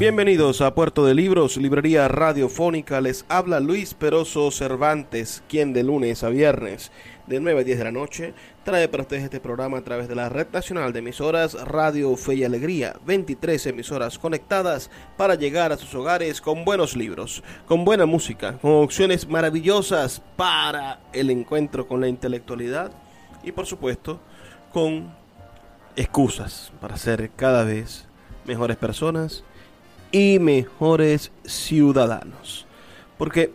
Bienvenidos a Puerto de Libros, librería radiofónica. Les habla Luis Peroso Cervantes, quien de lunes a viernes de 9 a 10 de la noche trae para ustedes este programa a través de la red nacional de emisoras Radio Fe y Alegría. 23 emisoras conectadas para llegar a sus hogares con buenos libros, con buena música, con opciones maravillosas para el encuentro con la intelectualidad y por supuesto con excusas para ser cada vez mejores personas y mejores ciudadanos. Porque,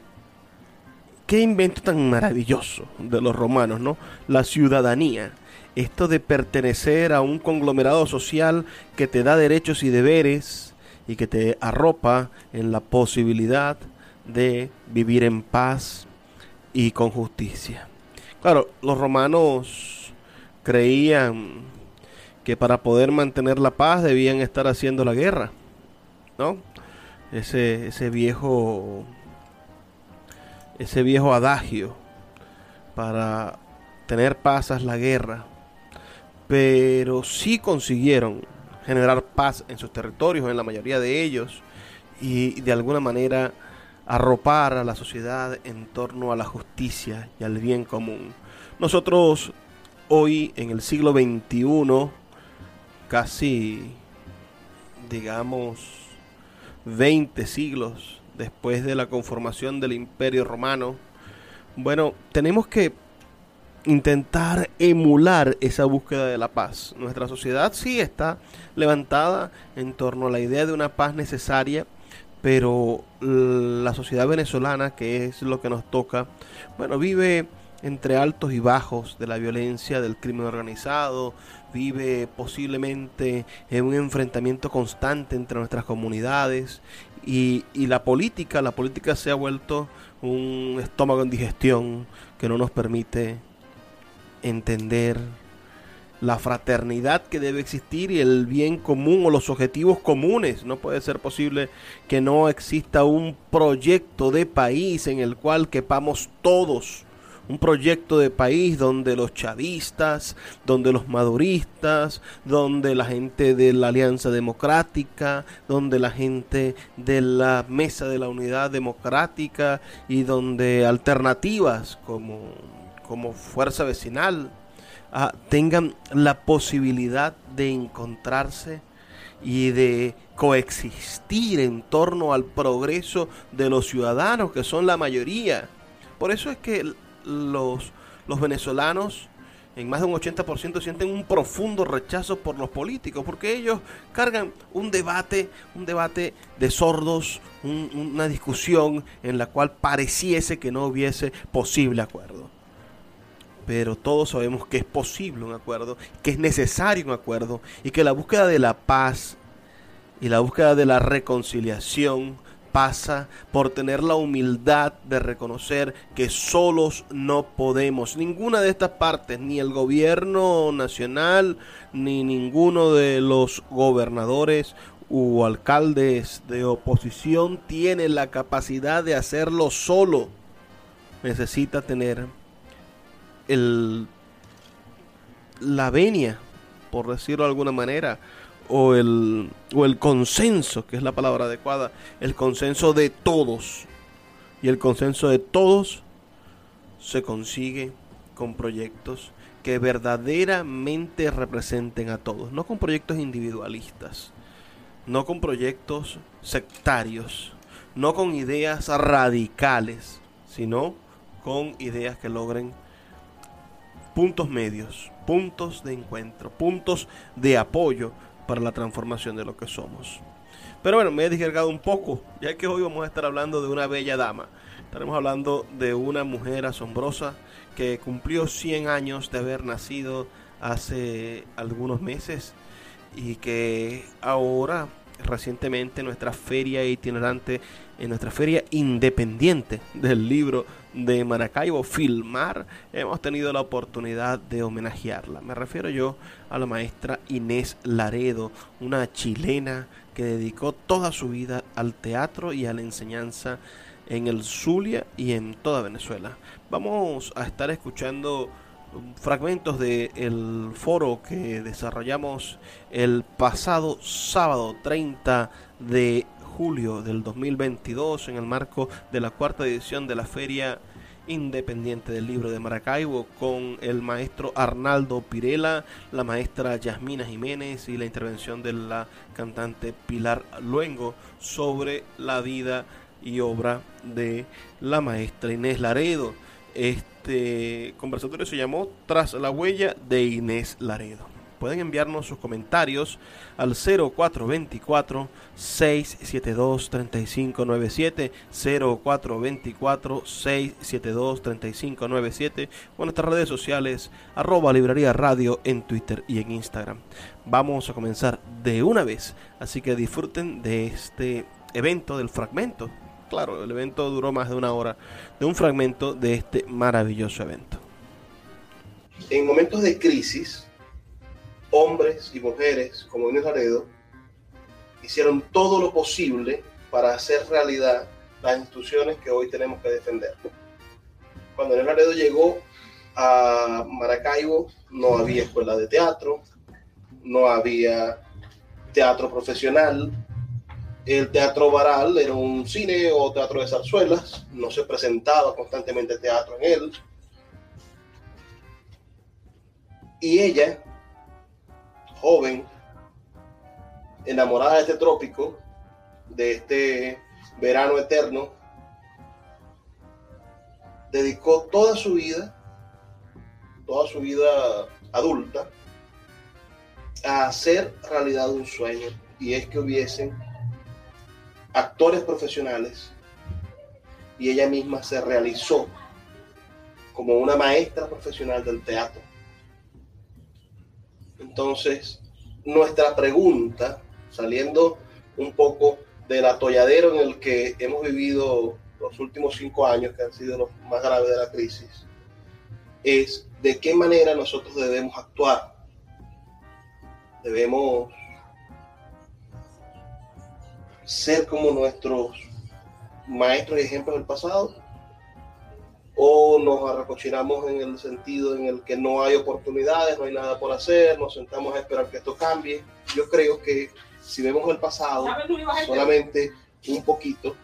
qué invento tan maravilloso de los romanos, ¿no? La ciudadanía. Esto de pertenecer a un conglomerado social que te da derechos y deberes y que te arropa en la posibilidad de vivir en paz y con justicia. Claro, los romanos creían que para poder mantener la paz debían estar haciendo la guerra. ¿No? Ese, ese viejo ese viejo adagio para tener paz es la guerra, pero sí consiguieron generar paz en sus territorios, en la mayoría de ellos, y de alguna manera arropar a la sociedad en torno a la justicia y al bien común. Nosotros hoy en el siglo XXI, casi, digamos, 20 siglos después de la conformación del Imperio Romano, bueno, tenemos que intentar emular esa búsqueda de la paz. Nuestra sociedad sí está levantada en torno a la idea de una paz necesaria, pero la sociedad venezolana, que es lo que nos toca, bueno, vive entre altos y bajos de la violencia, del crimen organizado, vive posiblemente en un enfrentamiento constante entre nuestras comunidades y, la política, la política se ha vuelto un estómago en digestión que no nos permite entender la fraternidad que debe existir y el bien común o los objetivos comunes. No puede ser posible que no exista un proyecto de país en el cual quepamos todos un proyecto de país donde los chavistas, donde los maduristas, donde la gente de la Alianza Democrática, donde la gente de la Mesa de la Unidad Democrática y donde alternativas como, como Fuerza Vecinal ah, tengan la posibilidad de encontrarse y de coexistir en torno al progreso de los ciudadanos, que son la mayoría. Por eso es que los, los venezolanos en más de un 80% sienten un profundo rechazo por los políticos, porque ellos cargan un debate, un debate de sordos, una discusión en la cual pareciese que no hubiese posible acuerdo. Pero todos sabemos que es posible un acuerdo, que es necesario un acuerdo y que la búsqueda de la paz y la búsqueda de la reconciliación pasa por tener la humildad de reconocer que solos no podemos. Ninguna de estas partes, ni el gobierno nacional, ni ninguno de los gobernadores u alcaldes de oposición tiene la capacidad de hacerlo solo. Necesita tener el la venia, por decirlo de alguna manera, o el, o el consenso, que es la palabra adecuada, el consenso de todos. Y el consenso de todos se consigue con proyectos que verdaderamente representen a todos, no con proyectos individualistas, no con proyectos sectarios, no con ideas radicales, sino con ideas que logren puntos medios, puntos de encuentro, puntos de apoyo para la transformación de lo que somos. Pero bueno, me he descargado un poco, ya que hoy vamos a estar hablando de una bella dama. Estaremos hablando de una mujer asombrosa que cumplió 100 años de haber nacido hace algunos meses y que ahora recientemente nuestra feria itinerante, en nuestra feria independiente del libro de Maracaibo, Filmar, hemos tenido la oportunidad de homenajearla. Me refiero yo a la maestra Inés Laredo, una chilena que dedicó toda su vida al teatro y a la enseñanza en el Zulia y en toda Venezuela. Vamos a estar escuchando fragmentos del foro que desarrollamos el pasado sábado 30 de julio del 2022 en el marco de la cuarta edición de la Feria Independiente del Libro de Maracaibo con el maestro Arnaldo Pirela, la maestra Yasmina Jiménez y la intervención de la cantante Pilar Luengo sobre la vida y obra de la maestra Inés Laredo. Este conversatorio se llamó Tras la huella de Inés Laredo. Pueden enviarnos sus comentarios al 0424 672 3597 0424 672 3597 o en nuestras redes sociales arroba librería radio en Twitter y en Instagram. Vamos a comenzar de una vez, así que disfruten de este evento del fragmento claro, el evento duró más de una hora, de un fragmento de este maravilloso evento. En momentos de crisis, hombres y mujeres como Inés Laredo hicieron todo lo posible para hacer realidad las instituciones que hoy tenemos que defender. Cuando Inés Laredo llegó a Maracaibo, no había escuela de teatro, no había teatro profesional, el Teatro Baral era un cine o teatro de zarzuelas, no se presentaba constantemente teatro en él. Y ella, joven, enamorada de este trópico, de este verano eterno, dedicó toda su vida, toda su vida adulta, a hacer realidad un sueño, y es que hubiesen actores profesionales y ella misma se realizó como una maestra profesional del teatro. Entonces, nuestra pregunta, saliendo un poco del atolladero en el que hemos vivido los últimos cinco años, que han sido los más graves de la crisis, es de qué manera nosotros debemos actuar. Debemos ser como nuestros maestros y ejemplos del pasado? ¿O nos arracochinamos en el sentido en el que no hay oportunidades, no hay nada por hacer, nos sentamos a esperar que esto cambie? Yo creo que si vemos el pasado solamente un poquito,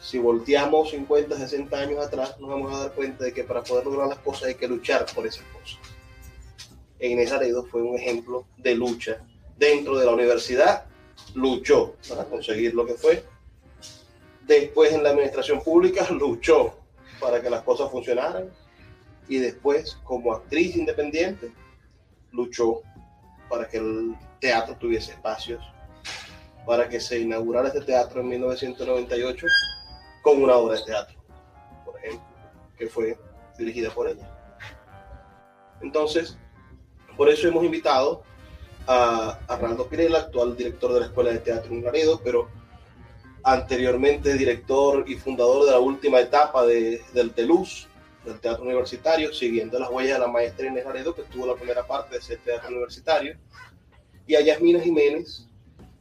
si volteamos 50, 60 años atrás, nos vamos a dar cuenta de que para poder lograr las cosas hay que luchar por esas cosas. Inés Aredo fue un ejemplo de lucha dentro de la universidad luchó para conseguir lo que fue. Después en la administración pública luchó para que las cosas funcionaran. Y después como actriz independiente luchó para que el teatro tuviese espacios, para que se inaugurara este teatro en 1998 con una obra de teatro, por ejemplo, que fue dirigida por ella. Entonces, por eso hemos invitado a Arnaldo Pirela, actual director de la Escuela de Teatro en Laredo, pero anteriormente director y fundador de la última etapa de, del TELUS, del Teatro Universitario, siguiendo las huellas de la maestra Inés Laredo, que tuvo la primera parte de ese teatro universitario, y a Yasmina Jiménez,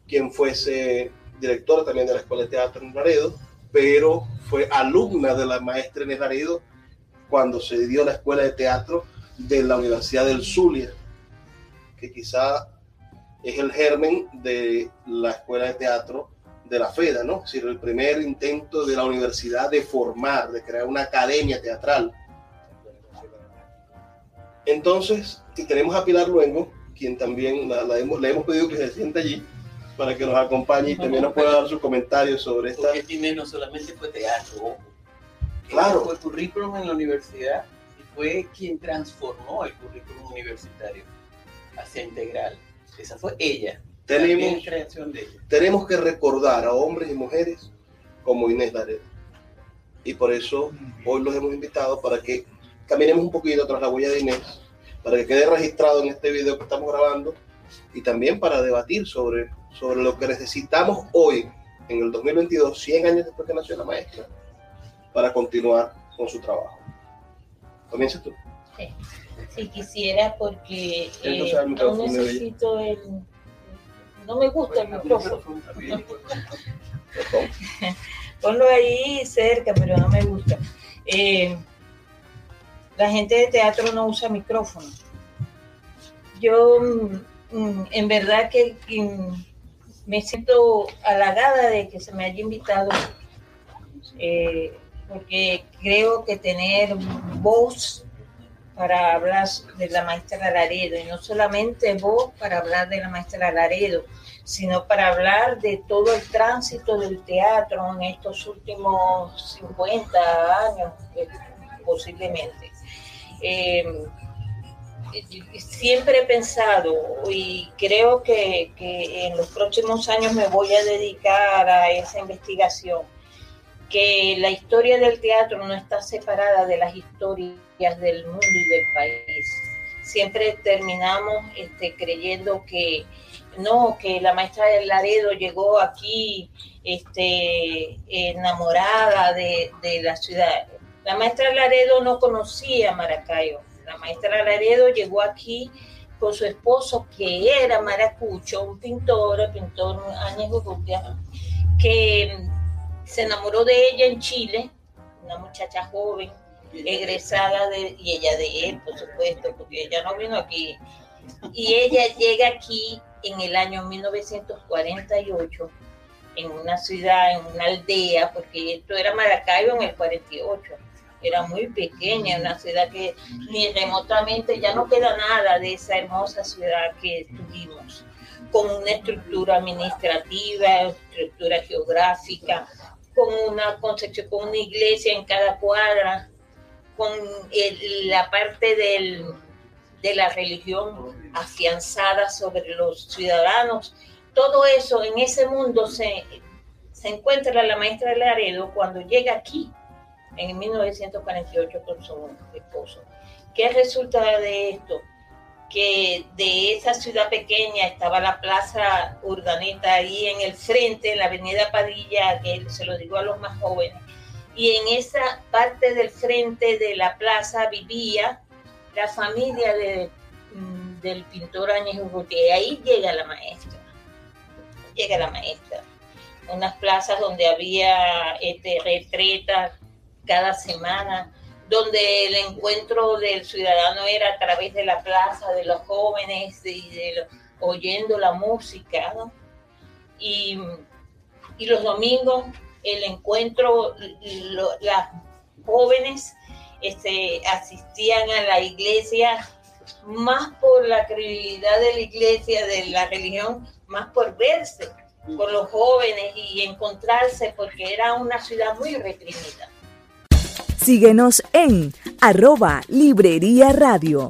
quien fuese directora también de la Escuela de Teatro en Laredo, pero fue alumna de la maestra Inés Laredo cuando se dio la Escuela de Teatro de la Universidad del Zulia, que quizá es el germen de la escuela de teatro de la FEDA, ¿no? Es decir, el primer intento de la universidad de formar, de crear una academia teatral. Entonces, si tenemos a Pilar Luengo, quien también la, hemos, le hemos pedido que se siente allí, para que nos acompañe y también nos pueda dar sus comentarios sobre esta. Porque Tine no solamente fue teatro. Claro. Fue currículum en la universidad y fue quien transformó el currículum universitario hacia integral. Esa fue ella. Tenemos, creación de ella. tenemos que recordar a hombres y mujeres como Inés Laredo. Y por eso hoy los hemos invitado para que caminemos un poquito tras la huella de Inés, para que quede registrado en este video que estamos grabando y también para debatir sobre, sobre lo que necesitamos hoy, en el 2022, 100 años después que nació la maestra, para continuar con su trabajo. Comienza tú. Si quisiera, porque eh, necesito el. No me gusta el micrófono. Ponlo ahí cerca, pero no me gusta. Eh, la gente de teatro no usa micrófono. Yo, mm, mm, en verdad que mm, me siento halagada de que se me haya invitado, eh, porque creo que tener voz para hablar de la maestra Laredo, y no solamente voz para hablar de la maestra Laredo, sino para hablar de todo el tránsito del teatro en estos últimos 50 años, posiblemente. Eh, siempre he pensado y creo que en los próximos años me voy a dedicar a esa investigación, que la historia del teatro no está separada de las historias del mundo y del país. Siempre terminamos este, creyendo que no, que la maestra Laredo llegó aquí este, enamorada de, de la ciudad. La maestra Laredo no conocía Maracayo. La maestra Laredo llegó aquí con su esposo, que era maracucho, un pintor, pintor Áñez Urrutia, que se enamoró de ella en Chile, una muchacha joven, egresada de, y ella de él, por supuesto, porque ella no vino aquí. Y ella llega aquí en el año 1948, en una ciudad, en una aldea, porque esto era Maracaibo en el 48 era muy pequeña, una ciudad que ni remotamente ya no queda nada de esa hermosa ciudad que tuvimos, con una estructura administrativa, estructura geográfica, con una concepción, con una iglesia en cada cuadra, con la parte del, de la religión afianzada sobre los ciudadanos. Todo eso en ese mundo se, se encuentra la maestra de Laredo cuando llega aquí en 1948 con su esposo. ¿Qué resulta de esto? Que de esa ciudad pequeña estaba la plaza Urdaneta ahí en el frente, en la avenida Padilla, que se lo digo a los más jóvenes, y en esa parte del frente de la plaza vivía la familia de, del pintor Áñez Urrutia, ahí llega la maestra, llega la maestra. Unas plazas donde había este, retretas, cada semana, donde el encuentro del ciudadano era a través de la plaza, de los jóvenes, de oyendo la música. Y, y, los domingos el encuentro, las jóvenes este, asistían a la iglesia más por la credibilidad de la iglesia, de la religión, más por verse con los jóvenes y encontrarse, porque era una ciudad muy reprimida. Síguenos en arroba Librería Radio.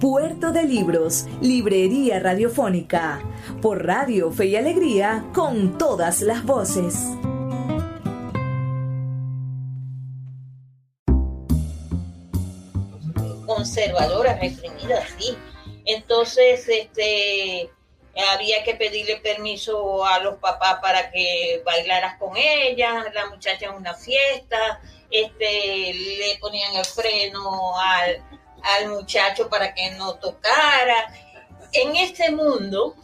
Puerto de Libros, Librería Radiofónica, por Radio Fe y Alegría, con todas las voces. Conservadoras, reprimidas, sí. Entonces, este, había que pedirle permiso a los papás para que bailaras con ella, la muchacha en una fiesta, este, le ponían el freno al, al muchacho para que no tocara. En este mundo,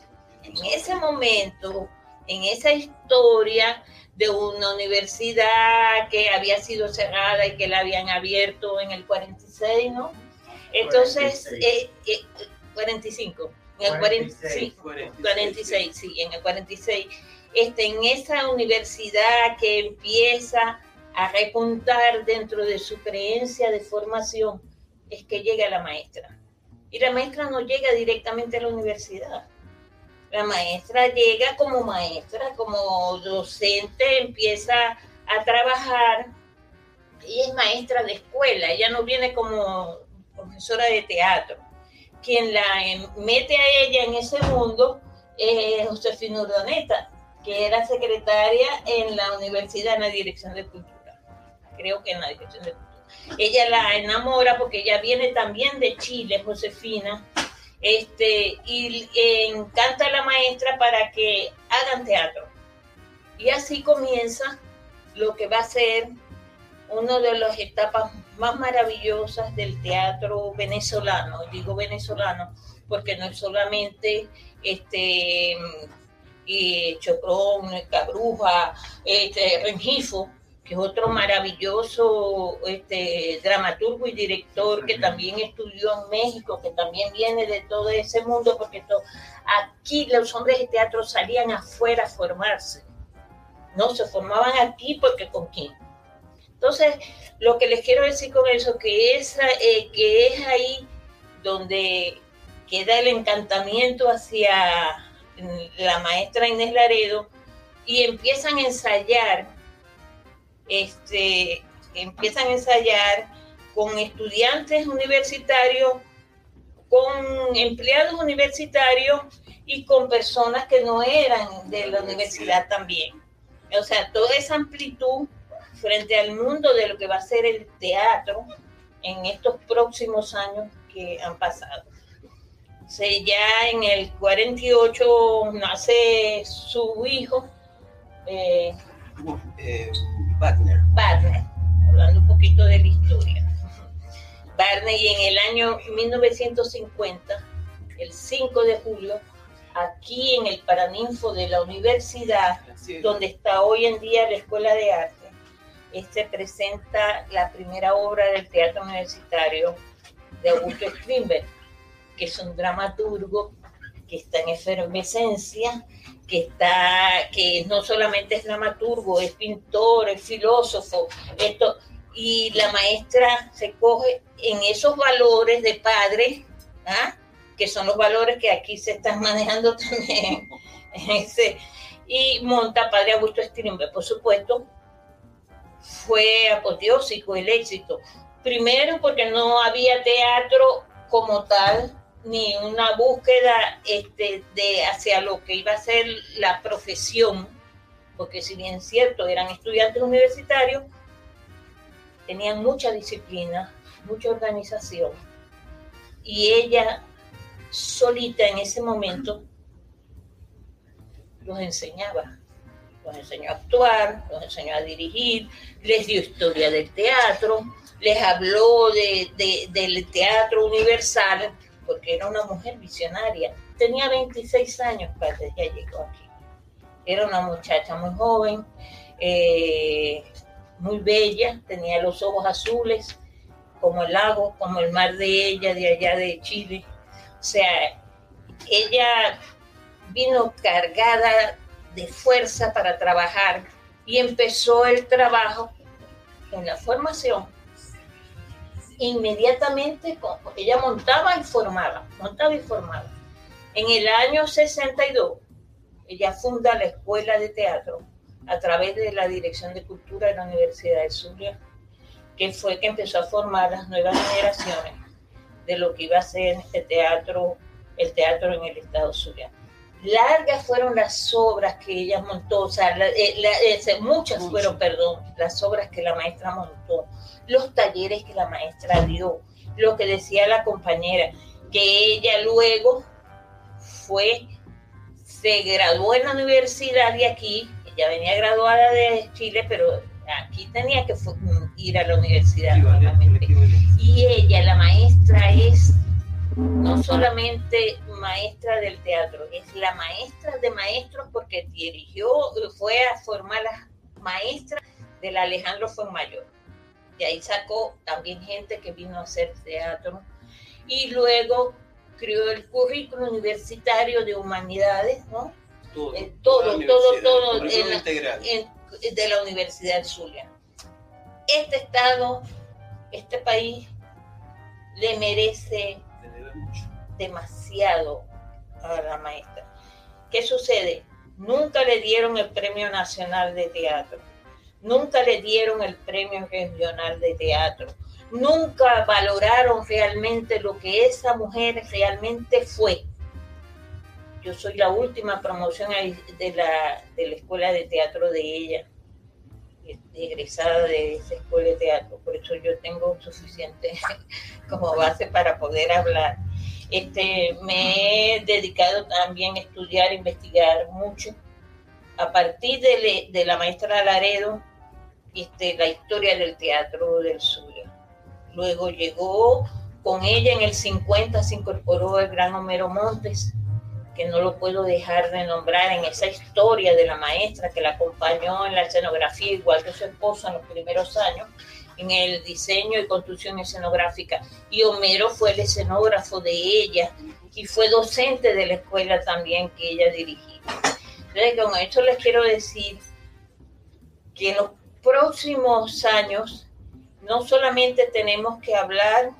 en ese momento, en esa historia de una universidad que había sido cerrada y que la habían abierto en el 46, ¿no? Entonces, 45. Eh, eh, en el 46, 46, sí, en el 46. Este, en esa universidad que empieza a repuntar dentro de su creencia de formación, es que llega la maestra. Y la maestra no llega directamente a la universidad. La maestra llega como maestra, como docente, empieza a trabajar y es maestra de escuela. Ella no viene como profesora de teatro. Quien la mete a ella en ese mundo es Josefina Urdaneta, que era secretaria en la universidad en la dirección de cultura. Creo que en la dirección de cultura ella la enamora porque ella viene también de Chile, Josefina, este, y encanta a la maestra para que hagan teatro. Y así comienza lo que va a ser una de las etapas más maravillosas del teatro venezolano. Digo venezolano porque no es solamente este y Chocrón, Cabruja, este, Rengifo, que es otro maravilloso este, dramaturgo y director que también estudió en México, que también viene de todo ese mundo, porque aquí los hombres de teatro salían afuera a formarse, no se formaban aquí porque con quién. Entonces, lo que les quiero decir con eso, que, esa, eh, que es ahí donde queda el encantamiento hacia la maestra Inés Laredo y empiezan a ensayar este, empiezan a ensayar con estudiantes universitarios, con empleados universitarios y con personas que no eran de la universidad también. O sea, toda esa amplitud frente al mundo de lo que va a ser el teatro en estos próximos años que han pasado. O ya en el 48 nace su hijo, eh, eh, Wagner. Wagner, hablando un poquito de la historia. Wagner, y en el año 1950, el 5 de julio, aquí en el Paraninfo de la universidad, donde está hoy en día la Escuela de Arte, este presenta la primera obra del teatro universitario de Augusto Strindberg, que es un dramaturgo que está en efervescencia que está, que no solamente es dramaturgo, es pintor, es filósofo, esto, y la maestra se coge en esos valores de padre, ¿ah? que son los valores que aquí se están manejando también, y monta Padre Augusto Strindberg, por supuesto, fue apoteósico el éxito. Primero porque no había teatro como tal, ni una búsqueda este, de hacia lo que iba a ser la profesión, porque si bien es cierto, eran estudiantes universitarios, tenían mucha disciplina, mucha organización, y ella solita en ese momento los enseñaba, los enseñó a actuar, los enseñó a dirigir, les dio historia del teatro, les habló de, del teatro universal, porque era una mujer visionaria, tenía 26 años cuando ella llegó aquí. Era una muchacha muy joven, eh, muy bella, tenía los ojos azules, como el lago, como el mar de ella, de allá de Chile. O sea, ella vino cargada de fuerza para trabajar y empezó el trabajo en la formación. Inmediatamente ella montaba y formaba, montaba y formaba. En el año 62, ella funda la Escuela de Teatro a través de la Dirección de Cultura de la Universidad de Zulia, que fue que empezó a formar las nuevas generaciones de lo que iba a ser el teatro, el teatro en el estado Zulia largas fueron las obras que ella montó, o sea, eh, muchas fueron, perdón, las obras que la maestra montó, los talleres que la maestra dio, lo que decía la compañera, que ella luego fue, se graduó en la universidad de aquí, ella venía graduada de Chile, pero aquí tenía que ir a la universidad nuevamente. Y ella, la maestra, es no solamente maestra del teatro, es la maestra de maestros porque dirigió, fue a formar las maestras del Alejandro Fuenmayor. De ahí sacó también gente que vino a hacer teatro. Y luego creó el currículo universitario de humanidades, ¿no? Todo, eh, todo, todo, todo de la Universidad de Zulia. Este Estado, este país, le merece demasiado a la maestra. ¿Qué sucede? Nunca le dieron el Premio Nacional de Teatro, nunca le dieron el Premio Regional de Teatro, nunca valoraron realmente lo que esa mujer realmente fue. Yo soy la última promoción de la, de la escuela de teatro de ella, egresada de esa escuela de teatro, por eso yo tengo suficiente como base para poder hablar. Este, me he dedicado también a estudiar, investigar mucho. A partir de, la maestra Laredo, este, la historia del teatro del sur. Luego llegó con ella en el 50, se incorporó el gran Homero Montes, que no lo puedo dejar de nombrar en esa historia de la maestra que la acompañó en la escenografía, igual que su esposo en los primeros años en el diseño y construcción escenográfica. Y Homero fue el escenógrafo de ella y fue docente de la escuela también que ella dirigía. Entonces, con esto les quiero decir que en los próximos años no solamente tenemos que hablar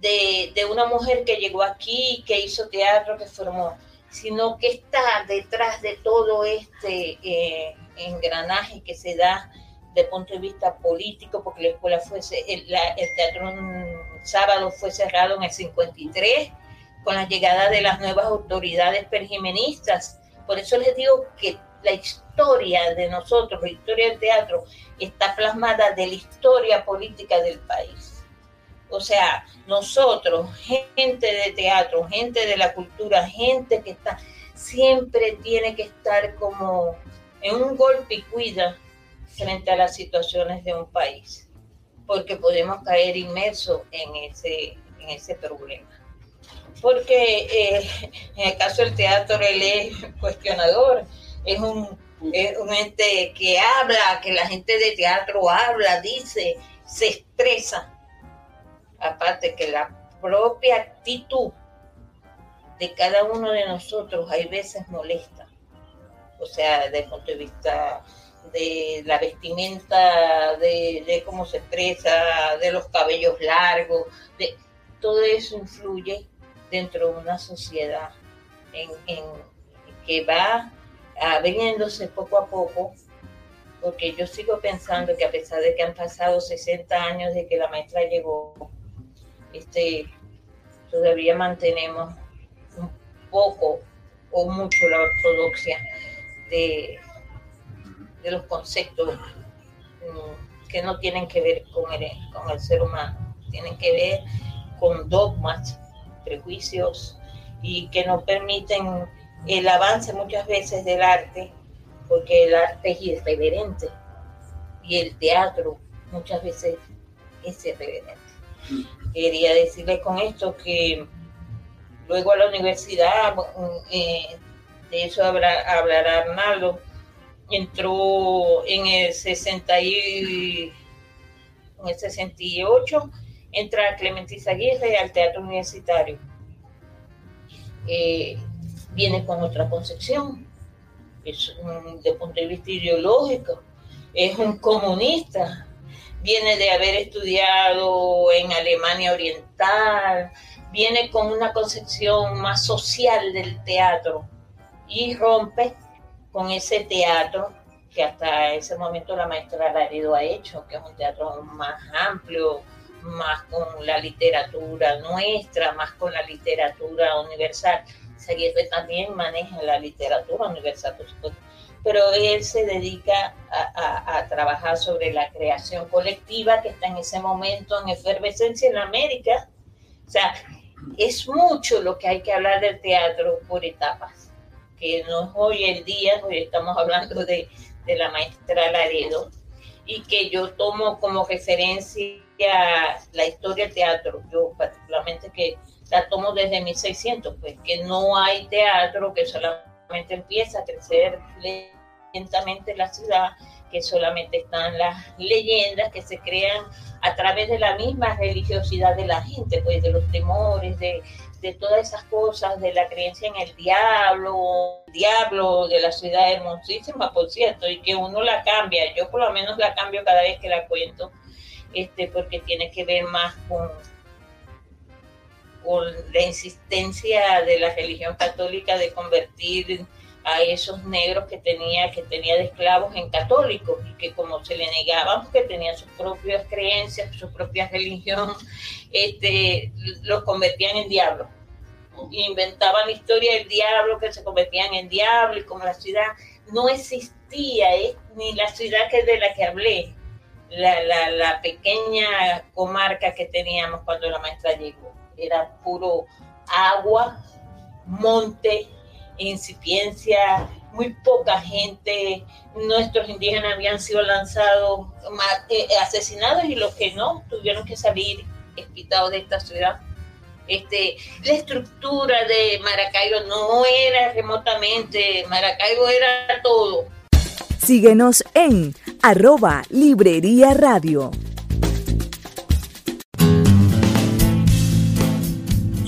de, una mujer que llegó aquí, que hizo teatro, que formó, sino que está detrás de todo este eh, engranaje que se da de punto de vista político, porque la escuela fue, el, teatro un sábado fue cerrado en el 53 con la llegada de las nuevas autoridades perjimenistas. Por eso les digo que la historia de nosotros, la historia del teatro, está plasmada de la historia política del país. O sea, nosotros, gente de teatro, gente de la cultura, gente que está, siempre tiene que estar como en un golpe y cuida frente a las situaciones de un país, porque podemos caer inmersos en ese, en ese problema. Porque eh, en el caso del teatro, él es cuestionador, es un, es un ente que habla, que la gente de teatro habla, dice, se expresa. Aparte que la propia actitud de cada uno de nosotros hay veces molesta. O sea, desde el punto de vista de la vestimenta, de, cómo se expresa, de los cabellos largos, de, todo eso influye dentro de una sociedad en, que va abriéndose poco a poco, porque yo sigo pensando que a pesar de que han pasado 60 años de que la maestra llegó, este, todavía mantenemos un poco o mucho la ortodoxia de, de los conceptos mm, que no tienen que ver con el, con el ser humano, tienen que ver con dogmas, prejuicios y que no permiten el avance muchas veces del arte, porque el arte es irreverente y el teatro muchas veces es irreverente. Quería decirles con esto que luego a la universidad, eh, de eso hablará Arnaldo, entró en el, 60 y, en el 68, entra Clemente Aguirre al Teatro Universitario. Eh, viene con otra concepción, es de punto de vista ideológico, es un comunista, viene de haber estudiado en Alemania Oriental, viene con una concepción más social del teatro y rompe con ese teatro que hasta ese momento la maestra Laredo ha hecho, que es un teatro más amplio, más con la literatura nuestra, más con la literatura universal. Seguirre también maneja la literatura universal, por supuesto, pero él se dedica a, a, trabajar sobre la creación colectiva que está en ese momento en efervescencia en América. O sea, es mucho lo que hay que hablar del teatro por etapas, que no es hoy el día, hoy estamos hablando de, de la maestra Laredo, y que yo tomo como referencia la historia del teatro, yo particularmente que la tomo desde 1600, pues que no hay teatro que solamente empieza a crecer lentamente en la ciudad, que solamente están las leyendas que se crean a través de la misma religiosidad de la gente, pues de los temores, de, de todas esas cosas, de la creencia en el diablo, diablo de la ciudad hermosísima, por cierto, y que uno la cambia, yo por lo menos la cambio cada vez que la cuento, este, porque tiene que ver más con, con la insistencia de la religión católica de convertir a esos negros que tenía, que tenía de esclavos en católicos y que como se le negaban porque tenían sus propias creencias, su propia religión, este, los convertían en diablos. Inventaban la historia del diablo, que se convertían en diablo y como la ciudad no existía, ¿eh? ni la ciudad que de la que hablé, la, la pequeña comarca que teníamos cuando la maestra llegó. Era puro agua, monte, incipiencia, muy poca gente, nuestros indígenas habían sido lanzados, eh, asesinados y los que no tuvieron que salir quitados de esta ciudad. Este, la estructura de Maracaibo no era remotamente, Maracaibo era todo. Síguenos en arroba Librería Radio.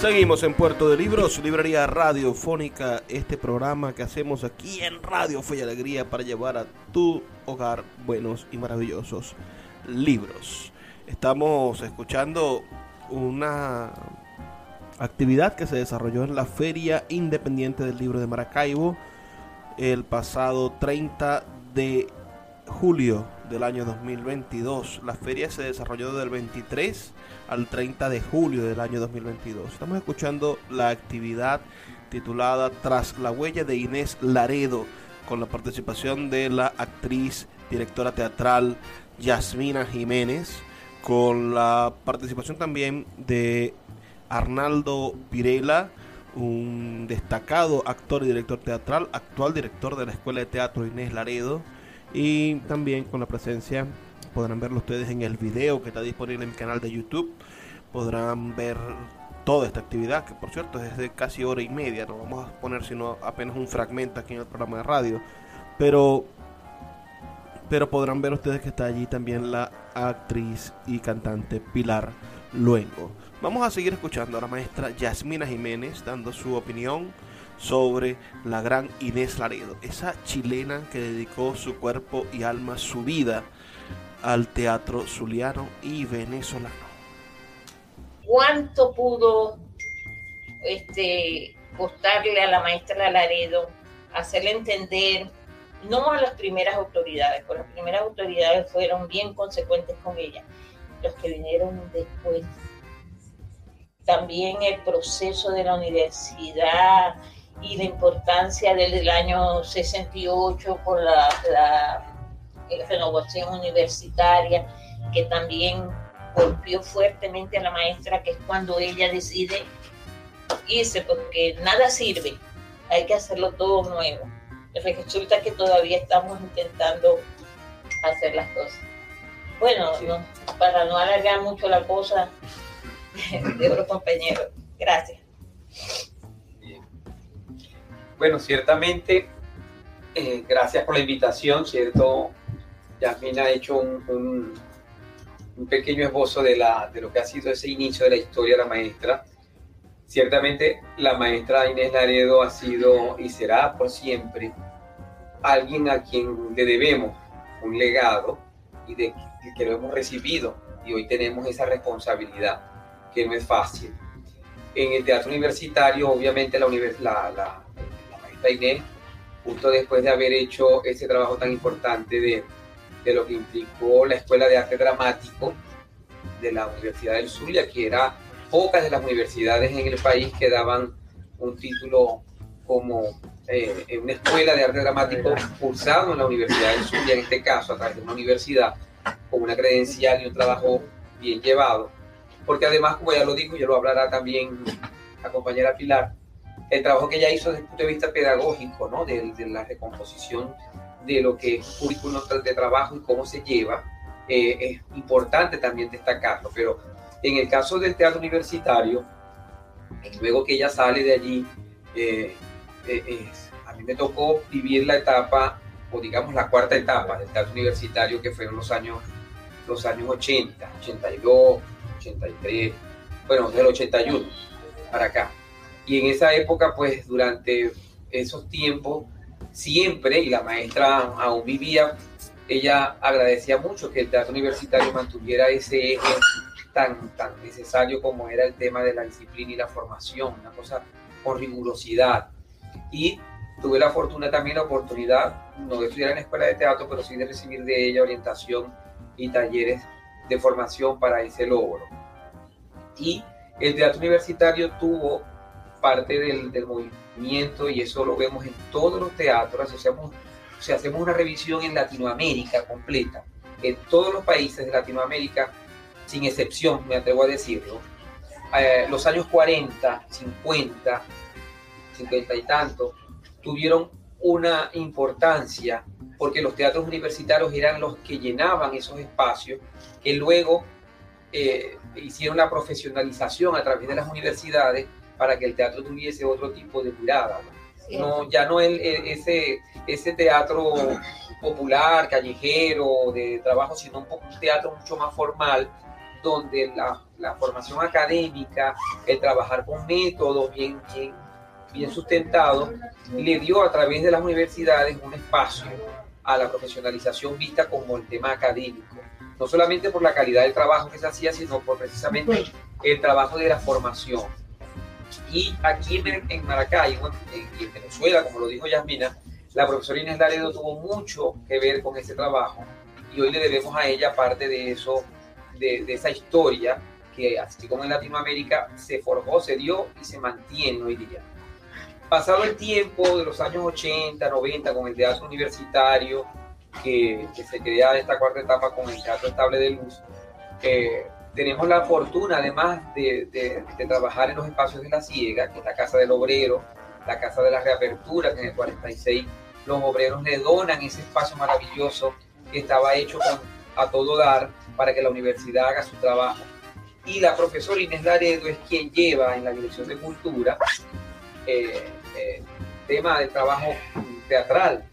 Seguimos en Puerto de Libros, Librería Radiofónica, este programa que hacemos aquí en Radio Fe y Alegría para llevar a tu hogar buenos y maravillosos libros. Estamos escuchando una actividad que se desarrolló en la Feria Independiente del Libro de Maracaibo el pasado 30 de julio del año 2022. La feria se desarrolló del 23 al 30 de julio del año 2022. Estamos escuchando la actividad titulada Tras la huella de Inés Laredo, con la participación de la actriz, directora teatral Yasmina Jiménez, con la participación también de Arnaldo Pirela, un destacado actor y director teatral, actual director de la Escuela de Teatro Inés Laredo, y también con la presencia, podrán verlo ustedes en el video que está disponible en mi canal de YouTube, podrán ver toda esta actividad, que por cierto es de casi hora y media, no vamos a poner sino apenas un fragmento aquí en el programa de radio, pero pero podrán ver ustedes que está allí también la actriz y cantante Pilar luego. Vamos a seguir escuchando a la maestra Yasmina Jiménez dando su opinión sobre la gran Inés Laredo, esa chilena que dedicó su cuerpo y alma, su vida al teatro zuliano y venezolano. ¿Cuánto pudo este, costarle a la maestra Laredo hacerle entender, no a las primeras autoridades, porque las primeras autoridades fueron bien consecuentes con ella, los que vinieron después. También el proceso de la universidad y la importancia del año 68 por la, la, renovación universitaria, que también golpeó fuertemente a la maestra, que es cuando ella decide irse, porque nada sirve, hay que hacerlo todo nuevo. Resulta que todavía estamos intentando hacer las cosas. Bueno, para no alargar mucho la cosa de otros compañeros. Gracias. Bueno, ciertamente, eh, gracias por la invitación, ¿cierto? Yasmin ha hecho un, un, pequeño esbozo de, la, de lo que ha sido ese inicio de la historia de la maestra. Ciertamente, la maestra Inés Laredo ha sido y será por siempre alguien a quien le debemos un legado y de que lo hemos recibido y hoy tenemos esa responsabilidad que no es fácil. En el teatro universitario, obviamente, la, la, la Inés, justo después de haber hecho ese trabajo tan importante de, lo que implicó la Escuela de Arte Dramático de la Universidad del Zulia, que era pocas de las universidades en el país que daban un título como eh, una escuela de arte dramático cursado en la Universidad del Zulia, en este caso a través de una universidad con una credencial y un trabajo bien llevado. Porque además, como ya lo dijo, ya lo hablará también la compañera Pilar, el trabajo que ella hizo desde el punto de vista pedagógico, ¿no? de, la recomposición de lo que es currículum de trabajo y cómo se lleva, eh, es importante también destacarlo. Pero en el caso del teatro universitario, luego que ella sale de allí, eh, eh, a mí me tocó vivir la etapa, o digamos la cuarta etapa del teatro universitario, que fueron los años, los años 80, 82, 83, bueno, del 81 para acá. Y en esa época, pues durante esos tiempos, siempre, y la maestra aún vivía, ella agradecía mucho que el teatro universitario mantuviera ese eje tan, tan necesario como era el tema de la disciplina y la formación, una cosa con rigurosidad. Y tuve la fortuna también, la oportunidad, no de estudiar en la escuela de teatro, pero sí de recibir de ella orientación y talleres de formación para ese logro. Y el teatro universitario tuvo parte del, del, movimiento y eso lo vemos en todos los teatros. Hacemos, si hacemos una revisión en Latinoamérica completa, en todos los países de Latinoamérica, sin excepción, me atrevo a decirlo, eh, los años 40, 50, 50 y tanto, tuvieron una importancia porque los teatros universitarios eran los que llenaban esos espacios que luego eh, hicieron la profesionalización a través de las universidades para que el teatro tuviese otro tipo de mirada. ¿no? ya no el, ese, ese teatro popular, callejero, de trabajo, sino un, un teatro mucho más formal, donde la, la, formación académica, el trabajar con métodos bien, bien, bien sustentados, le dio a través de las universidades un espacio a la profesionalización vista como el tema académico, no solamente por la calidad del trabajo que se hacía, sino por precisamente el trabajo de la formación. Y aquí en, Maracaibo, en, en, Venezuela, como lo dijo Yasmina, la profesora Inés Laredo tuvo mucho que ver con ese trabajo y hoy le debemos a ella parte de eso, de, de esa historia que así como en Latinoamérica se forjó, se dio y se mantiene hoy día. Pasado el tiempo de los años 80, 90, con el teatro universitario, que, que se crea esta cuarta etapa con el Teatro Estable de Luz, eh, tenemos la fortuna además de, de, trabajar en los espacios de la ciega, que es la Casa del Obrero, la Casa de la Reapertura, que en el 46 los obreros le donan ese espacio maravilloso que estaba hecho a todo dar para que la universidad haga su trabajo. Y la profesora Inés Laredo es quien lleva en la Dirección de Cultura eh, eh, tema de trabajo teatral.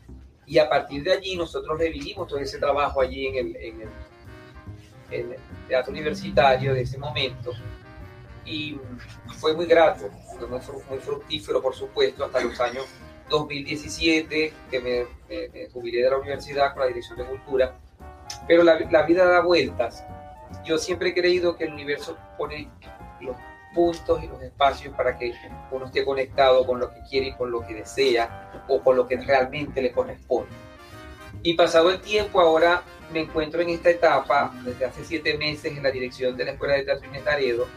Y a partir de allí nosotros revivimos todo ese trabajo allí en el el teatro universitario de ese momento y fue muy grato, fue muy, muy fructífero por supuesto hasta los años 2017 que me, me, jubilé de la universidad con la Dirección de Cultura, pero la, la vida da vueltas. Yo siempre he creído que el universo pone los puntos y los espacios para que uno esté conectado con lo que quiere y con lo que desea o con lo que realmente le corresponde. Y pasado el tiempo, ahora me encuentro en esta etapa, desde hace siete meses, en la dirección de la Escuela de Teatro Inés Laredo,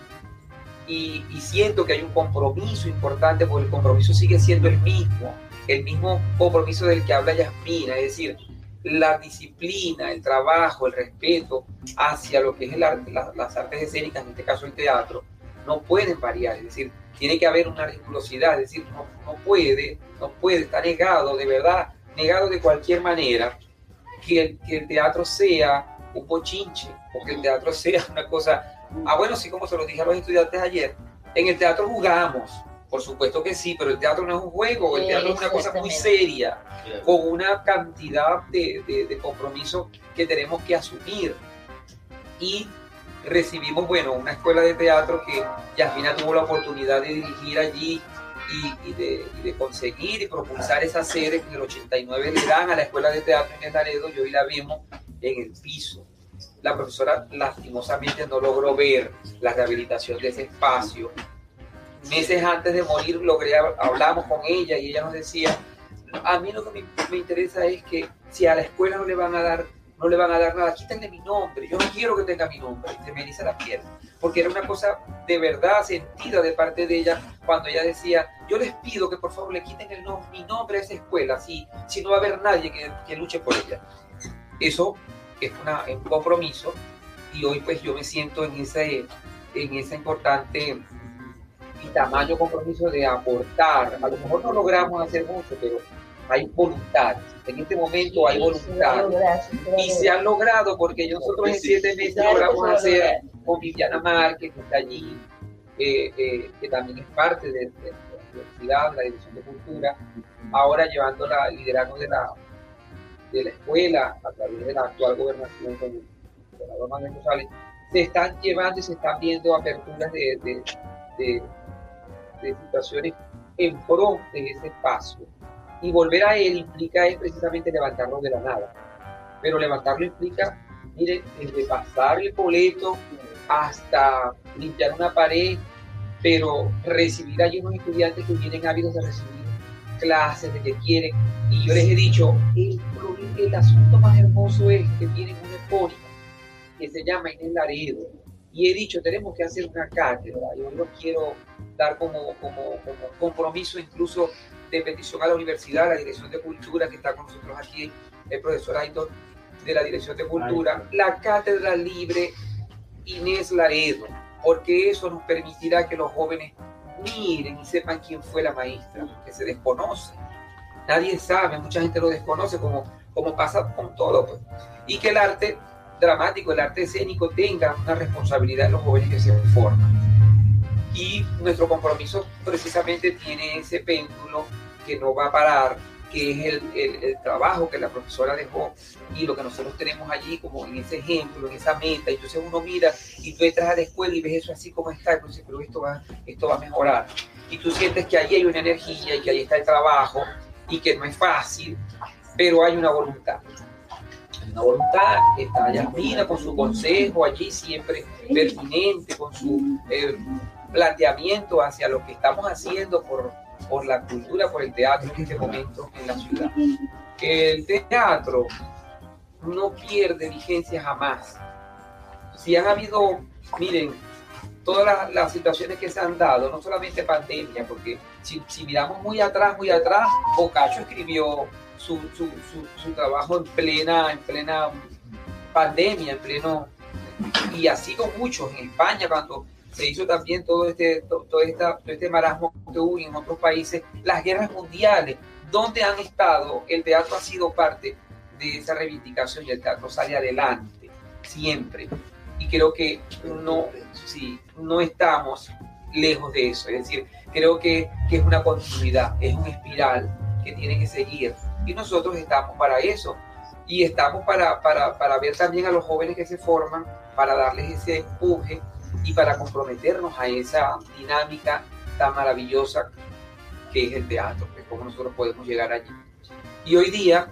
y, y, siento que hay un compromiso importante, porque el compromiso sigue siendo el mismo, el mismo compromiso del que habla Yasmina, es decir, la disciplina, el trabajo, el respeto hacia lo que es el arte, las artes escénicas, en este caso el teatro, no pueden variar, es decir, tiene que haber una rigurosidad, es decir, no, no puede, no puede estar negado, de verdad, negado de cualquier manera, que el, que el teatro sea un pochinche, o que el teatro sea una cosa, ah bueno, sí como se lo dije a los estudiantes ayer, en el teatro jugamos, por supuesto que sí, pero el teatro no es un juego, el teatro es una cosa muy seria, con una cantidad de, de, de compromisos que tenemos que asumir. Y recibimos, bueno, una escuela de teatro que Yasmina tuvo la oportunidad de dirigir allí y, de, de, conseguir y propulsar esa sede que en el 89 le dan a la escuela de teatro en Laredo y hoy la vemos en el piso. La profesora lastimosamente no logró ver la rehabilitación de ese espacio. Meses antes de morir logré, hablamos con ella y ella nos decía, a mí lo que me, me interesa es que si a la escuela no le van a dar no le van a dar nada, quítenle mi nombre, yo no quiero que tenga mi nombre, y se me eriza la piel, porque era una cosa de verdad sentida de parte de ella cuando ella decía, yo les pido que por favor le quiten el mi nombre a esa escuela, si, si no va a haber nadie que, que luche por ella. Eso es una, un compromiso y hoy pues yo me siento en ese, en ese importante y tamaño compromiso de aportar. A lo mejor no logramos hacer mucho, pero hay voluntad. En este momento hay voluntad. Y se ha logrado porque nosotros en siete meses logramos hacer con Viviana Márquez, que está allí, eh, eh, que también es parte de, de, la universidad, la Dirección de Cultura, ahora llevando la liderazgo de la, de la escuela a través de la actual gobernación con el gobernador Manuel González, se están llevando y se están viendo aperturas de, de, de, de situaciones en pro de ese espacio y volver a él implica es precisamente levantarlo de la nada. Pero levantarlo implica, mire, desde pasar el boleto hasta limpiar una pared, pero recibir allí unos estudiantes que vienen ávidos de recibir clases, de que quieren. Y yo les he dicho, el, el asunto más hermoso es que tienen una epónima que se llama Inés Laredo. Y he dicho, tenemos que hacer una cátedra. Yo lo quiero dar como, como, como compromiso incluso de petición a la universidad, a la Dirección de Cultura, que está con nosotros aquí, el profesor Aitor de la Dirección de Cultura, la cátedra libre Inés Laredo, porque eso nos permitirá que los jóvenes miren y sepan quién fue la maestra, que se desconoce. Nadie sabe, mucha gente lo desconoce, como, como pasa con todo. Pues. Y que el arte dramático, el arte escénico tenga una responsabilidad en los jóvenes que se forman y nuestro compromiso precisamente tiene ese péndulo que no va a parar, que es el, el, trabajo que la profesora dejó y lo que nosotros tenemos allí como en ese ejemplo, en esa meta. Entonces uno mira y tú entras a la escuela y ves eso así como está, entonces, pero esto va, esto va a mejorar. Y tú sientes que allí hay una energía y que ahí está el trabajo y que no es fácil, pero hay una voluntad. Una voluntad, está Yasmina con su consejo allí siempre pertinente, con su... Eh, planteamiento hacia lo que estamos haciendo por, por la cultura, por el teatro en este momento en la ciudad. El teatro no pierde vigencia jamás. Si han habido, miren, todas las, las, situaciones que se han dado, no solamente pandemia, porque si, si miramos muy atrás, muy atrás, Boccaccio escribió su, su, su, trabajo en plena, en plena pandemia, en pleno, y así con muchos en España, cuando se hizo también todo este, todo, esta, todo este marasmo que hubo en otros países, las guerras mundiales, donde han estado, el teatro ha sido parte de esa reivindicación y el teatro sale adelante, siempre. Y creo que no, sí, no estamos lejos de eso, es decir, creo que, que es una continuidad, es una espiral que tiene que seguir. Y nosotros estamos para eso, y estamos para, para, para ver también a los jóvenes que se forman para darles ese empuje y para comprometernos a esa dinámica tan maravillosa que es el teatro, que es como nosotros podemos llegar allí. Y hoy día,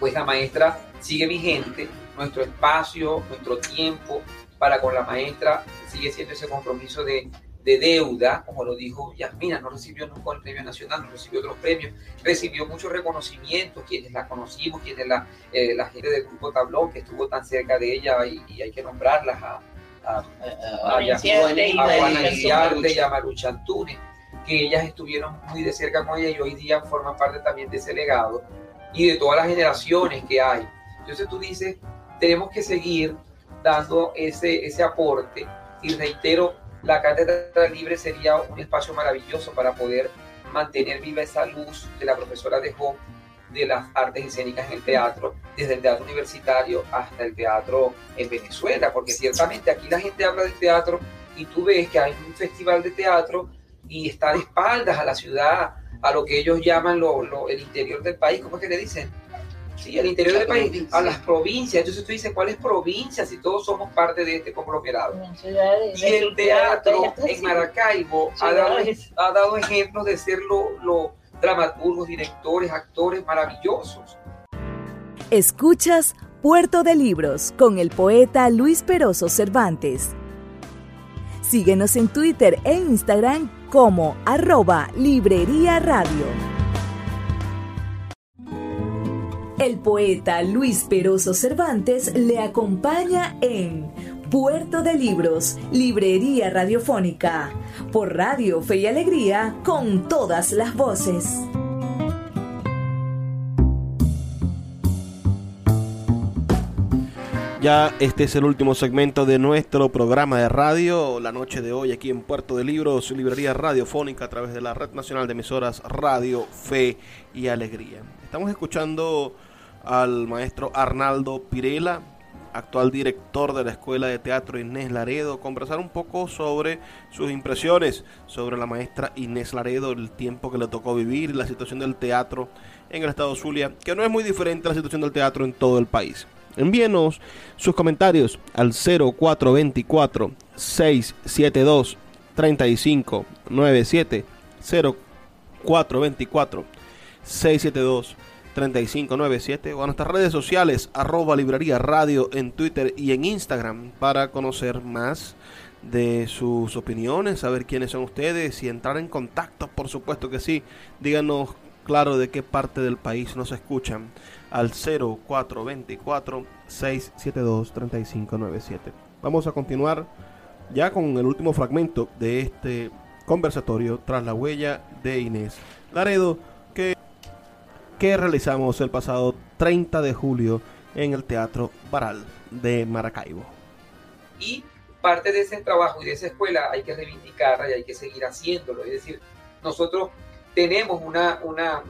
pues la maestra sigue vigente, nuestro espacio, nuestro tiempo para con la maestra sigue siendo ese compromiso de, de deuda, como lo dijo Yasmina, no recibió nunca el premio nacional, no recibió otros premios, recibió muchos reconocimientos, quienes la conocimos, quienes la, eh, la gente del grupo Tablón, que estuvo tan cerca de ella y, hay que nombrarlas a, a, a, a, Juana y a Marucha Antunes, que ellas estuvieron muy de cerca con ella y hoy día forman parte también de ese legado y de todas las generaciones que hay. Entonces tú dices, tenemos que seguir dando ese, ese aporte y reitero, la cátedra libre sería un espacio maravilloso para poder mantener viva esa luz que la profesora dejó de las artes escénicas en el teatro, desde el teatro universitario hasta el teatro en Venezuela, porque ciertamente aquí la gente habla del teatro y tú ves que hay un festival de teatro y está de espaldas a la ciudad, a lo que ellos llaman lo, el interior del país, ¿cómo es que le dicen? Sí, al interior del país, a las provincias. Entonces tú dices, ¿cuáles provincias si todos somos parte de este conglomerado? y el teatro en Maracaibo ha dado, ha dado, ejemplos de ser los dramaturgos, directores, actores maravillosos. Escuchas Puerto de Libros con el poeta Luis Peroso Cervantes. Síguenos en Twitter e Instagram como arroba Librería Radio. El poeta Luis Peroso Cervantes le acompaña en Puerto de Libros, Librería Radiofónica, por Radio Fe y Alegría, con todas las voces. Ya este es el último segmento de nuestro programa de radio, la noche de hoy aquí en Puerto de Libros, librería radiofónica a través de la Red Nacional de Emisoras Radio, Fe y Alegría. Estamos escuchando al maestro Arnaldo Pirela, actual director de la Escuela de Teatro Inés Laredo, conversar un poco sobre sus impresiones sobre la maestra Inés Laredo, el tiempo que le tocó vivir, la situación del teatro en el estado Zulia, que no es muy diferente a la situación del teatro en todo el país. Envíenos sus comentarios al 0424 672 3597 0424 672 3597 o a nuestras redes sociales arroba librería radio en Twitter y en Instagram para conocer más de sus opiniones, saber quiénes son ustedes y entrar en contacto, por supuesto que sí. Díganos claro de qué parte del país nos escuchan al 0424 672 3597. Vamos a continuar ya con el último fragmento de este conversatorio tras la huella de Inés Laredo que, realizamos el pasado 30 de julio en el Teatro Baral de Maracaibo. Y parte de ese trabajo y de esa escuela hay que reivindicarla y hay que seguir haciéndolo. Es decir, nosotros tenemos una, una,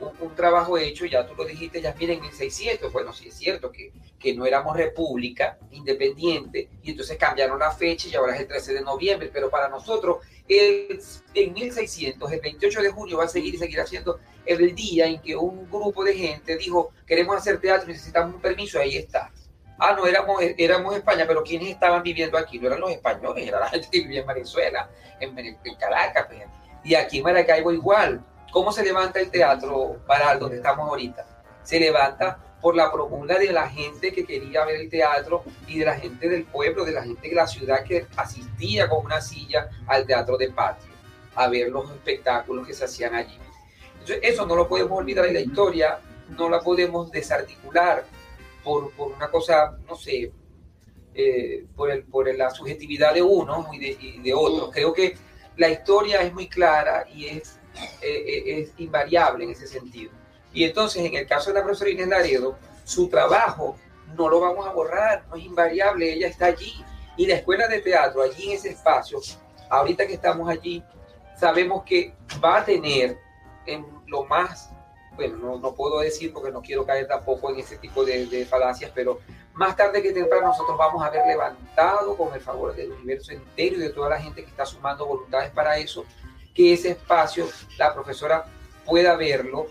un, trabajo hecho, ya tú lo dijiste, ya miren, en 1600, bueno, sí es cierto que, que no éramos república independiente y entonces cambiaron la fecha y ahora es el 13 de noviembre, pero para nosotros el, en 1600, el 28 de junio va a seguir y seguir haciendo el día en que un grupo de gente dijo, queremos hacer teatro, necesitamos un permiso, ahí está. Ah, no, éramos, éramos España, pero ¿quiénes estaban viviendo aquí? No eran los españoles, era la gente que vivía en Venezuela, en, en Caracas, pues. y aquí en Maracaibo igual ¿Cómo se levanta el teatro para donde estamos ahorita? Se levanta por la promulga de la gente que quería ver el teatro y de la gente del pueblo, de la gente de la ciudad que asistía con una silla al teatro de patio a ver los espectáculos que se hacían allí. Entonces, eso no lo podemos olvidar en la historia, no la podemos desarticular por, por una cosa, no sé, eh, por, el, por la subjetividad de uno y de, y de otros. Creo que la historia es muy clara y es es invariable en ese sentido. Y entonces, en el caso de la profesora Inés Laredo, su trabajo no lo vamos a borrar, no es invariable, ella está allí. Y la escuela de teatro, allí en ese espacio, ahorita que estamos allí, sabemos que va a tener en lo más, bueno, no, no puedo decir porque no quiero caer tampoco en ese tipo de, de falacias, pero más tarde que temprano nosotros vamos a haber levantado con el favor del universo entero y de toda la gente que está sumando voluntades para eso, que ese espacio la profesora pueda verlo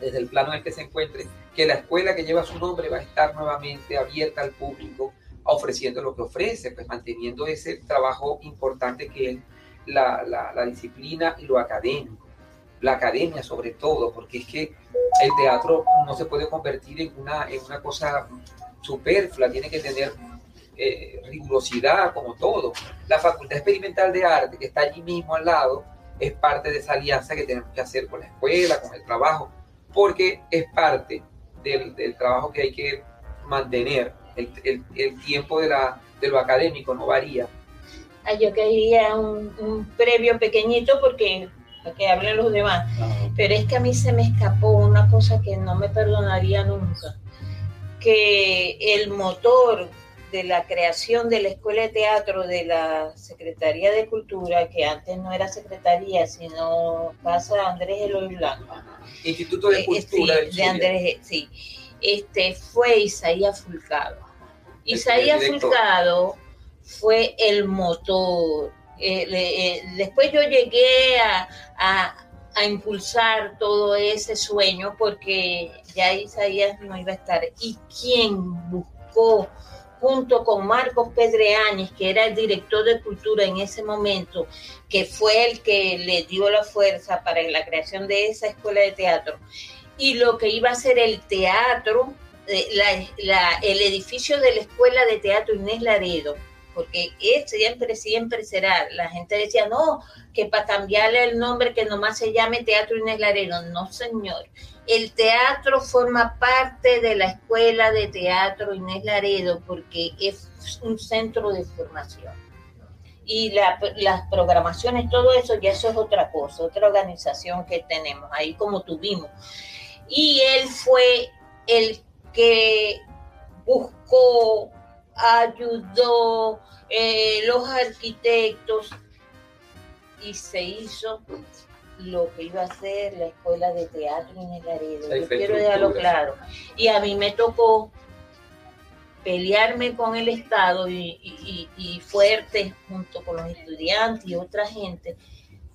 desde el plano en el que se encuentre, que la escuela que lleva su nombre va a estar nuevamente abierta al público ofreciendo lo que ofrece, pues manteniendo ese trabajo importante que es la, la, disciplina y lo académico, la academia sobre todo, porque es que el teatro no se puede convertir en una, en una cosa superflua, tiene que tener eh, rigurosidad como todo. La Facultad Experimental de Arte, que está allí mismo al lado, es parte de esa alianza que tenemos que hacer con la escuela, con el trabajo, porque es parte del, del trabajo que hay que mantener. El, el, el tiempo de, la, de lo académico no varía, Ah, yo quería un, un, previo pequeñito porque para que hablen los demás. Pero es que a mí se me escapó una cosa que no me perdonaría nunca, que el motor de la creación de la Escuela de Teatro de la Secretaría de Cultura, que antes no era Secretaría, sino Casa Andrés Eloy Blanco. Instituto de eh, Cultura. sí, de Andrés, sí. Este, fue Isaías Fulcado. Isaías Fulcado fue el motor. Eh, eh, después yo llegué a, a, impulsar todo ese sueño porque ya Isaías no iba a estar. ¿Y quien buscó junto con Marcos Pedreáñez, que era el director de cultura en ese momento, que fue el que le dio la fuerza para la creación de esa escuela de teatro, y lo que iba a ser el teatro, eh, el edificio de la escuela de teatro Inés Laredo, porque siempre, siempre será. La gente decía, no, que para cambiarle el nombre que nomás se llame Teatro Inés Laredo. No, señor. El teatro forma parte de la Escuela de Teatro Inés Laredo porque es un centro de formación. Y las programaciones, todo eso, ya eso es otra cosa, otra organización que tenemos ahí como tuvimos. Y él fue el que buscó ayudó eh, los arquitectos y se hizo lo que iba a ser la escuela de teatro en el Laredo. Yo quiero dejarlo claro. Y a mí me tocó pelearme con el Estado y, y fuerte junto con los estudiantes y otra gente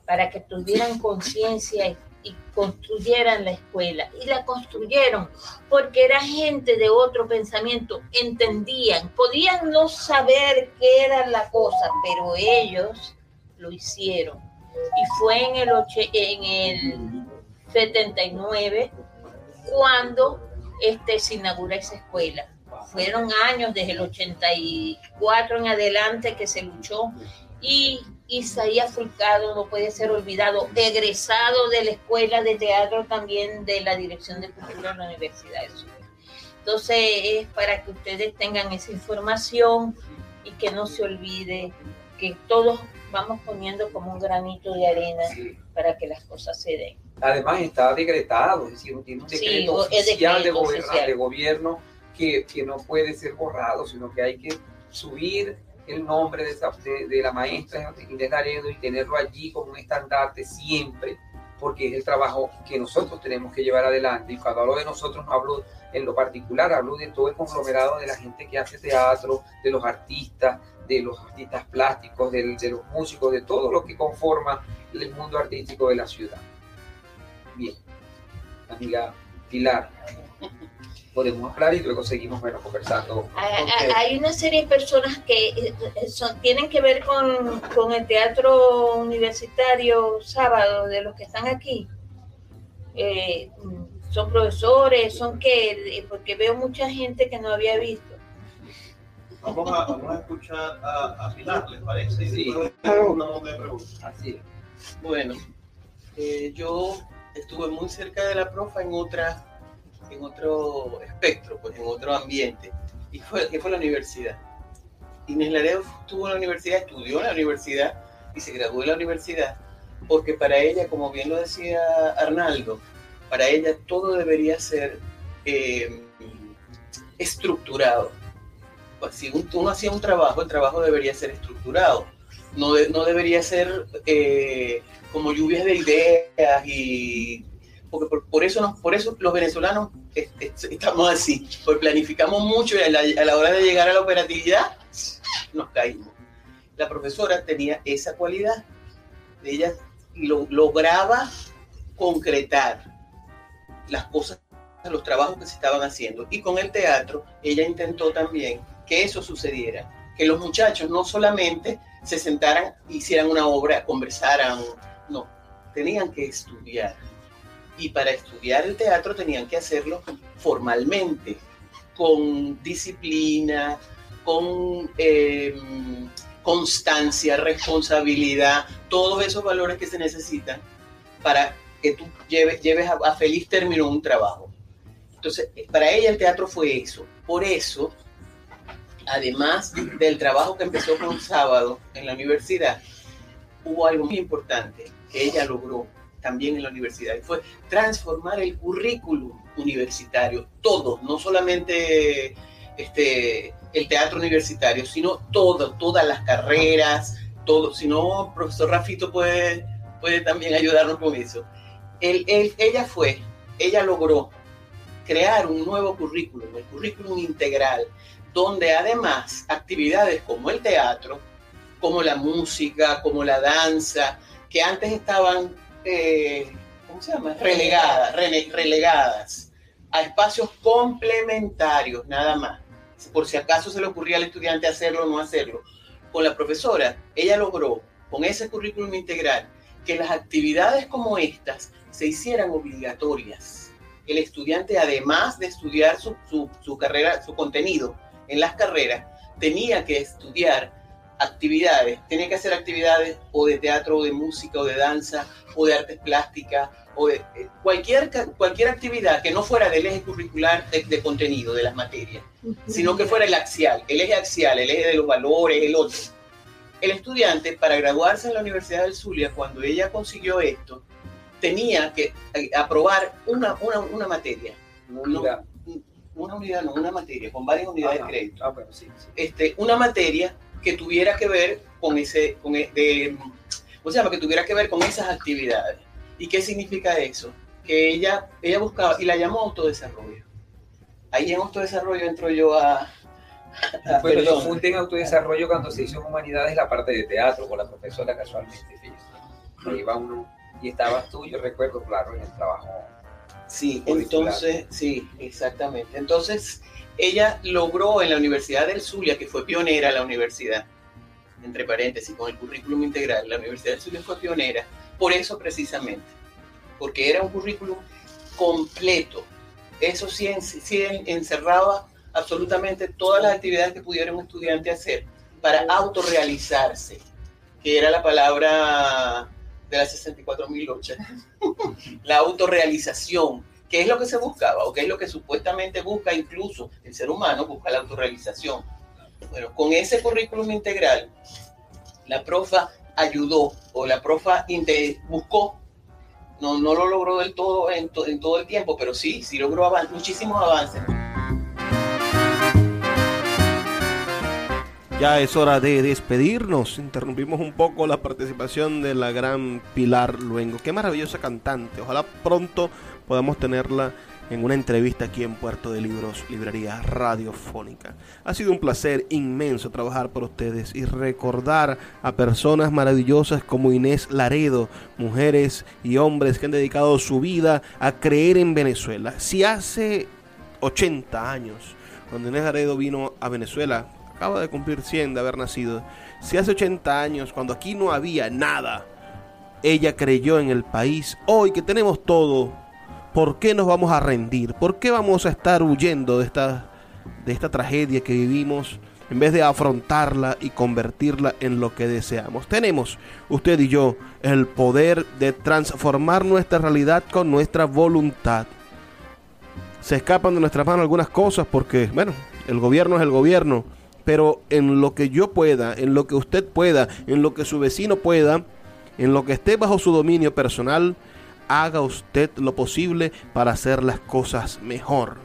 para que tuvieran conciencia y construyeran la escuela. Y la construyeron porque era gente de otro pensamiento, entendían, podían no saber qué era la cosa, pero ellos lo hicieron. Y fue en el, en el 79 cuando este, se inaugura esa escuela. Fueron años desde el 84 en adelante que se luchó y Isaías Fulcado no puede ser olvidado, egresado de la Escuela de Teatro también de la Dirección de Cultura de la Universidad de Sur. Entonces es para que ustedes tengan esa información y que no se olvide que todos vamos poniendo como un granito de arena para que las cosas se den. Además está decretado, es decir, tiene un decreto oficial de, de, gobierno que, que no puede ser borrado, sino que hay que subir el nombre de, de, la maestra Inés Laredo y tenerlo allí como un estandarte siempre, porque es el trabajo que nosotros tenemos que llevar adelante. Y cuando hablo de nosotros, no hablo en lo particular, hablo de todo el conglomerado de la gente que hace teatro, de los artistas, de los artistas plásticos, de, de los músicos, de todo lo que conforma el mundo artístico de la ciudad. Bien, amiga Pilar podemos hablar y luego seguimos bueno, conversando. Hay, una serie de personas que eh, son, tienen que ver con, con, el teatro universitario sábado, de los que están aquí. Eh, son profesores, son que, porque veo mucha gente que no había visto. Vamos a, vamos a escuchar a, a, Pilar, ¿les parece? Sí. una de preguntas. Así Bueno, eh, yo estuve muy cerca de la profa en otras en otro espectro, pues en otro ambiente, y fue, fue la universidad. Inés Laredo estuvo en la universidad, estudió en la universidad y se graduó en la universidad, porque para ella, como bien lo decía Arnaldo, para ella todo debería ser eh, estructurado. Pues, si uno hacía un trabajo, el trabajo debería ser estructurado. No, no debería ser eh, como lluvias de ideas y porque por, eso, por eso los venezolanos estamos así, porque planificamos mucho y a la, hora de llegar a la operatividad nos caímos. La profesora tenía esa cualidad, ella lo, lograba concretar las cosas, los trabajos que se estaban haciendo. Y con el teatro, ella intentó también que eso sucediera, que los muchachos no solamente se sentaran, hicieran una obra, conversaran, no, tenían que estudiar. Y para estudiar el teatro tenían que hacerlo formalmente, con disciplina, con eh, constancia, responsabilidad, todos esos valores que se necesitan para que tú lleves, lleves a, feliz término un trabajo. Entonces, para ella el teatro fue eso. Por eso, además del trabajo que empezó con sábado en la universidad, hubo algo muy importante que ella logró también en la universidad y fue transformar el currículum universitario, todo, no solamente este, el teatro universitario, sino todo, todas las carreras, todo. Si no, profesor Rafito puede, puede también ayudarnos con eso. ella fue, ella logró crear un nuevo currículum, el currículum integral, donde además actividades como el teatro, como la música, como la danza, que antes estaban, eh, ¿cómo se llama? Relegadas, a espacios complementarios, nada más. Por si acaso se le ocurría al estudiante hacerlo o no hacerlo. Con la profesora, ella logró, con ese currículum integral, que las actividades como estas se hicieran obligatorias. El estudiante, además de estudiar su, su carrera, su contenido en las carreras, tenía que estudiar actividades, tenía que hacer actividades o de teatro, o de música, o de danza, o de artes plásticas, o de eh, cualquier, cualquier actividad que no fuera del eje curricular de, contenido de las materias, sino que fuera el axial, el eje axial, el eje de los valores, el otro. El estudiante, para graduarse en la Universidad del Zulia, cuando ella consiguió esto, tenía que eh, aprobar una, una, una materia. Una unidad. una unidad, no, una materia, con varias unidades de crédito. Ah, este, una materia que tuviera que ver con ese, con, e, de, o sea, que tuviera que ver con esas actividades. ¿Y qué significa eso? Que ella, ella buscaba y la llamó autodesarrollo. Ahí en autodesarrollo entro yo a... a bueno, yo fundé en autodesarrollo cuando se hizo en humanidades la parte de teatro con la profesora casualmente. Ahí va uno y estabas tú, yo recuerdo, claro, en el trabajo. Sí, entonces, sí, exactamente. Entonces, ella logró en la Universidad del Zulia, que fue pionera la universidad, entre paréntesis, con el currículum integral, la Universidad del Zulia fue pionera, por eso precisamente, porque era un currículum completo. Eso sí, encerraba absolutamente todas las actividades que pudiera un estudiante hacer para autorrealizarse, que era la palabra de las 64.008, la autorrealización ¿Qué es lo que se buscaba o qué es lo que supuestamente busca incluso el ser humano? Busca la autorrealización. Bueno, con ese currículum integral, la profa ayudó o la profa buscó, no, no lo logró del todo en, en todo el tiempo, pero sí, sí logró muchísimos avances. Ya es hora de despedirnos. Interrumpimos un poco la participación de la gran Pilar Luengo. Qué maravillosa cantante. Ojalá pronto podamos tenerla en una entrevista aquí en Puerto de Libros, Librería Radiofónica. Ha sido un placer inmenso trabajar por ustedes y recordar a personas maravillosas como Inés Laredo, mujeres y hombres que han dedicado su vida a creer en Venezuela. Si hace 80 años, cuando Inés Laredo vino a Venezuela, acaba de cumplir 100 de haber nacido, si hace 80 años, cuando aquí no había nada, ella creyó en el país, hoy que tenemos todo, ¿por qué nos vamos a rendir? ¿Por qué vamos a estar huyendo de esta, de esta tragedia que vivimos en vez de afrontarla y convertirla en lo que deseamos? Tenemos, usted y yo, el poder de transformar nuestra realidad con nuestra voluntad. Se escapan de nuestras manos algunas cosas porque, bueno, el gobierno es el gobierno, pero en lo que yo pueda, en lo que usted pueda, en lo que su vecino pueda, en lo que esté bajo su dominio personal, haga usted lo posible para hacer las cosas mejor.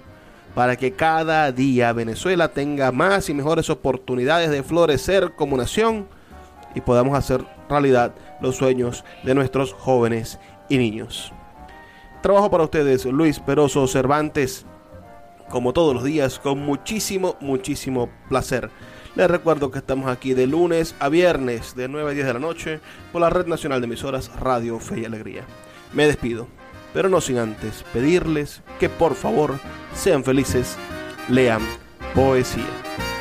Para que cada día Venezuela tenga más y mejores oportunidades de florecer como nación y podamos hacer realidad los sueños de nuestros jóvenes y niños. Trabajo para ustedes, Luis Peroso Cervantes, como todos los días, con muchísimo, muchísimo placer. Les recuerdo que estamos aquí de lunes a viernes, de 9 a 10 de la noche, por la Red Nacional de Emisoras Radio Fe y Alegría me despido, pero no sin antes pedirles que por favor sean felices, lean poesía.